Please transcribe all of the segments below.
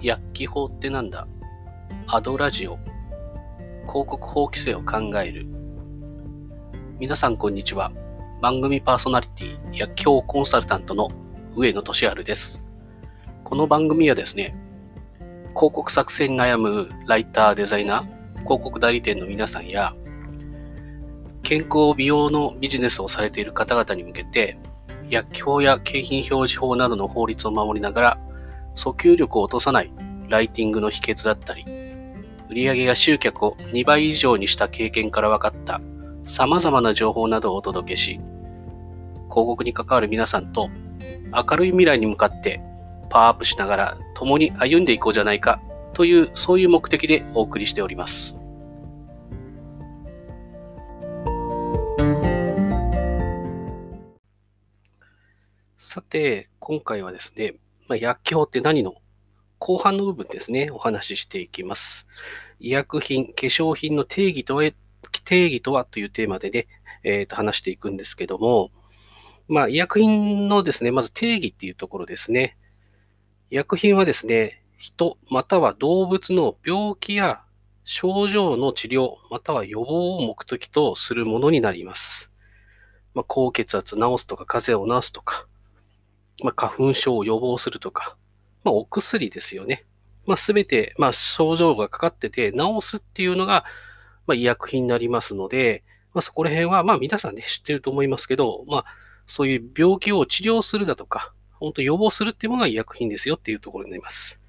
薬機法ってなんだ？アドラジオ。広告法規制を考える。皆さんこんにちは。番組パーソナリティ薬機法コンサルタントの上野俊治です。この番組はですね広告作成に悩むライターデザイナー広告代理店の皆さんや健康美容のビジネスをされている方々に向けて薬機法や景品表示法などの法律を守りながら訴求力を落とさないライティングの秘訣だったり、売上や集客を2倍以上にした経験から分かった様々な情報などをお届けし、広告に関わる皆さんと明るい未来に向かってパワーアップしながら共に歩んでいこうじゃないかというそういう目的でお送りしております。さて、今回はですね、まあ、薬機法って何の後半の部分ですね、お話ししていきます。医薬品、化粧品の定義とは、定義とはというテーマでね、えー、と話していくんですけども、まあ、医薬品のですね、まず定義っていうところですね。医薬品はですね、人または動物の病気や症状の治療または予防を目的とするものになります。まあ、高血圧治すとか、風邪を治すとか、まあ、花粉症を予防するとか、まあ、お薬ですよね。まあ、すべて、まあ、症状がかかってて治すっていうのが、まあ、医薬品になりますので、まあ、そこら辺は、まあ、皆さんね、知ってると思いますけど、まあ、そういう病気を治療するだとか、本当予防するっていうものが医薬品ですよっていうところになります。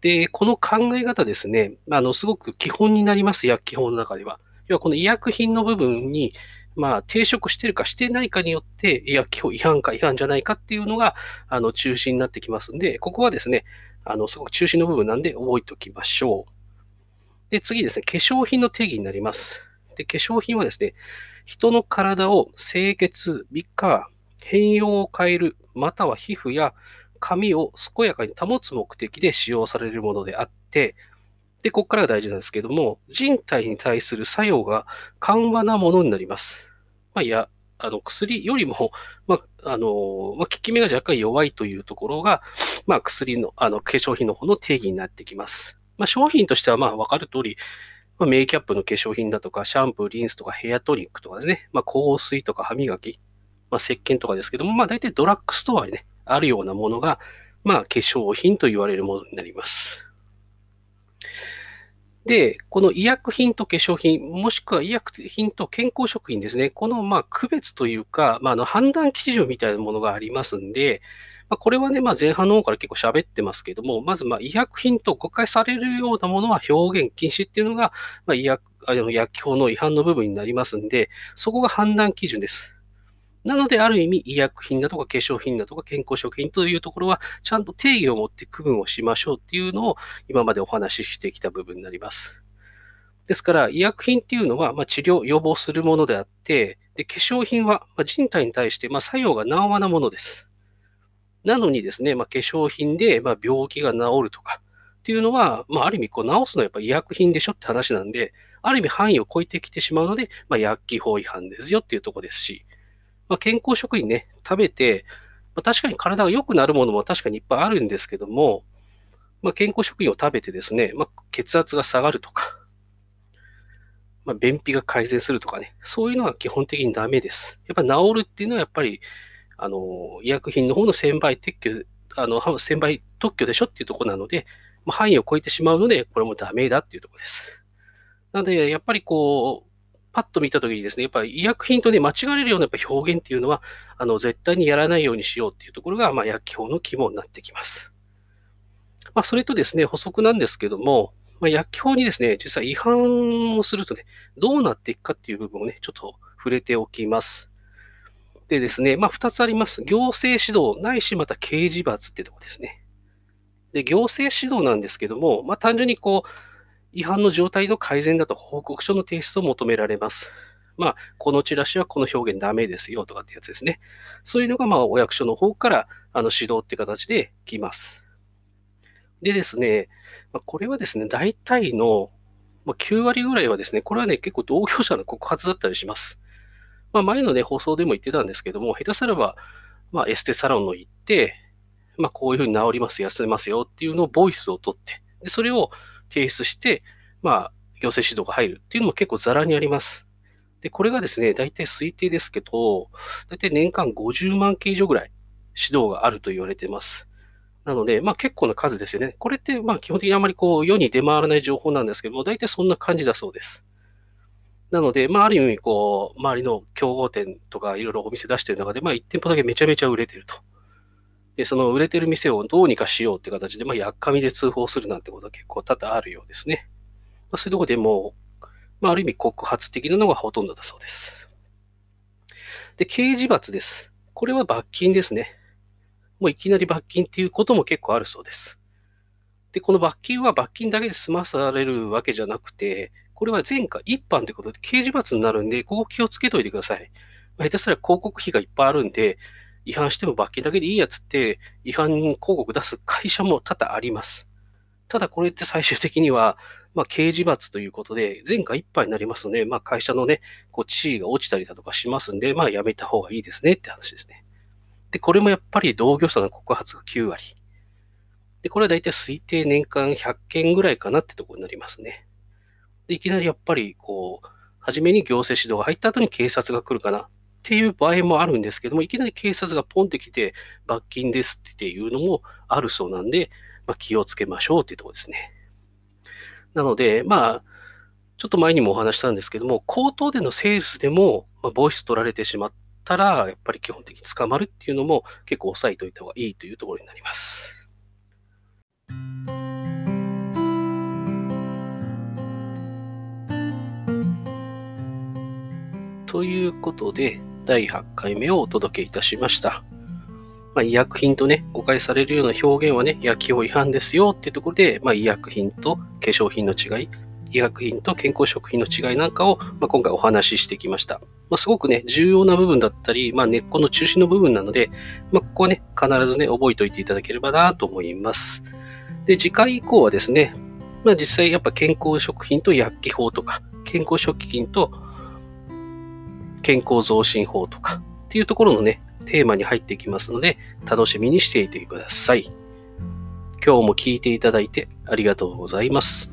で、この考え方ですね、あの、すごく基本になります、薬機法の中では。要はこの医薬品の部分に、まあ、抵触してるかしてないかによって、いや、今日違反か違反じゃないかっていうのが、あの、中心になってきますんで、ここはですね、あの、すごく中心の部分なんで覚えておきましょう。で、次ですね、化粧品の定義になります。で、化粧品はですね、人の体を清潔、美化、変容を変える、または皮膚や髪を健やかに保つ目的で使用されるものであって、で、ここからが大事なんですけども、人体に対する作用が緩和なものになります。まあ、いや、あの、薬よりも、まあ、あの、まあ、効き目が若干弱いというところが、まあ、薬の、あの、化粧品の方の定義になってきます。まあ、商品としては、まあ、わかる通り、まあ、メイキャップの化粧品だとか、シャンプー、リンスとかヘアトニックとかですね、まあ、香水とか歯磨き、まあ、石鹸とかですけども、まあ、大体ドラッグストアにね、あるようなものが、まあ、化粧品と言われるものになります。で、この医薬品と化粧品、もしくは医薬品と健康食品ですね、このまあ区別というか、まあ、の判断基準みたいなものがありますんで、まあ、これはね、まあ、前半の方から結構喋ってますけども、まずまあ医薬品と誤解されるようなものは表現禁止っていうのが、まあ、医薬あの薬機法の違反の部分になりますんで、そこが判断基準です。なので、ある意味、医薬品だとか化粧品だとか健康食品というところは、ちゃんと定義を持って区分をしましょうっていうのを、今までお話ししてきた部分になります。ですから、医薬品っていうのは、まあ、治療、予防するものであって、で化粧品は、まあ、人体に対して、まあ、作用が軟和なものです。なのにですね、まあ、化粧品で、まあ、病気が治るとかっていうのは、まあ、ある意味こう治すのはやっぱ医薬品でしょって話なんで、ある意味範囲を超えてきてしまうので、まあ、薬機法違反ですよっていうところですし、まあ、健康食品ね、食べて、まあ、確かに体が良くなるものも確かにいっぱいあるんですけども、まあ、健康食品を食べてですね、まあ、血圧が下がるとか、まあ、便秘が改善するとかね、そういうのは基本的にダメです。やっぱ治るっていうのはやっぱり、あの、医薬品の方の1000倍撤去、あの、1000倍特許でしょっていうところなので、まあ、範囲を超えてしまうので、これもダメだっていうところです。なので、やっぱりこう、パッと見たときにですね、やっぱり医薬品とね、間違われるようなやっぱ表現っていうのは、あの、絶対にやらないようにしようっていうところが、まあ、薬機法の肝になってきます。まあ、それとですね、補足なんですけども、まあ、薬機法にですね、実際違反をするとね、どうなっていくかっていう部分をね、ちょっと触れておきます。でですね、まあ、2つあります。行政指導ないし、また刑事罰っていうところですね。で、行政指導なんですけども、まあ、単純にこう、違反の状態の改善だと報告書の提出を求められます。まあ、このチラシはこの表現ダメですよとかってやつですね。そういうのが、まあ、お役所の方からあの指導って形で来ます。でですね、ま、これはですね、大体の9割ぐらいはですね、これはね、結構同業者の告発だったりします。まあ、前のね、放送でも言ってたんですけども、下手すれば、まあ、エステサロンの行って、まあ、こういうふうに治ります、休めますよっていうのをボイスを取って、でそれを提出して、まあ、行政指導が入るっていうのも結構ザラにあります。で、これがですね、大体推定ですけど、大体年間50万件以上ぐらい指導があると言われてます。なので、まあ結構な数ですよね。これってまあ基本的にあまりこう世に出回らない情報なんですけども、大体そんな感じだそうです。なので、まあある意味こう、周りの競合店とかいろいろお店出してる中で、まあ1店舗だけめちゃめちゃ売れてると。で、その売れてる店をどうにかしようって形で、まあやっかみで通報するなんてことは結構多々あるようですね。まあそういうとこでもまあある意味告発的なのがほとんどだそうです。で、刑事罰です。これは罰金ですね。もういきなり罰金っていうことも結構あるそうです。で、この罰金は罰金だけで済まされるわけじゃなくて、これは前科一般ということで刑事罰になるんで、ここ気をつけといてください。まあ、下手すら広告費がいっぱいあるんで、違反しても罰金だけでいいやつって、違反広告出す会社も多々あります。ただこれって最終的には、まあ、刑事罰ということで、前科一般になりますので、まあ、会社のね、こう地位が落ちたりだとかしますんで、まあ、やめた方がいいですねって話ですね。で、これもやっぱり同業者の告発が9割。で、これは大体推定年間100件ぐらいかなってところになりますね。で、いきなりやっぱり、こう、初めに行政指導が入った後に警察が来るかなっていう場合もあるんですけども、いきなり警察がポンって来て、罰金ですっていうのもあるそうなんで、まあ、気をつけましょうっていうところですね。なので、まあ、ちょっと前にもお話したんですけども、口頭でのセールスでも、まあ、ボイス取られてしまったら、やっぱり基本的に捕まるっていうのも結構押さえておいた方がいいというところになります。ということで、第8回目をお届けいたしました。まあ、医薬品とね、誤解されるような表現はね、薬機法違反ですよっていうところで、まあ、医薬品と化粧品の違い、医薬品と健康食品の違いなんかを、まあ、今回お話ししてきました。まあ、すごくね、重要な部分だったり、まあ、根っこの中心の部分なので、ま、ここはね、必ずね、覚えておいていただければなと思います。で、次回以降はですね、まあ、実際やっぱ健康食品と薬機法とか、健康食品と健康増進法とかっていうところのね、テーマに入っていきますので、楽しみにしていてください。今日も聞いていただいてありがとうございます。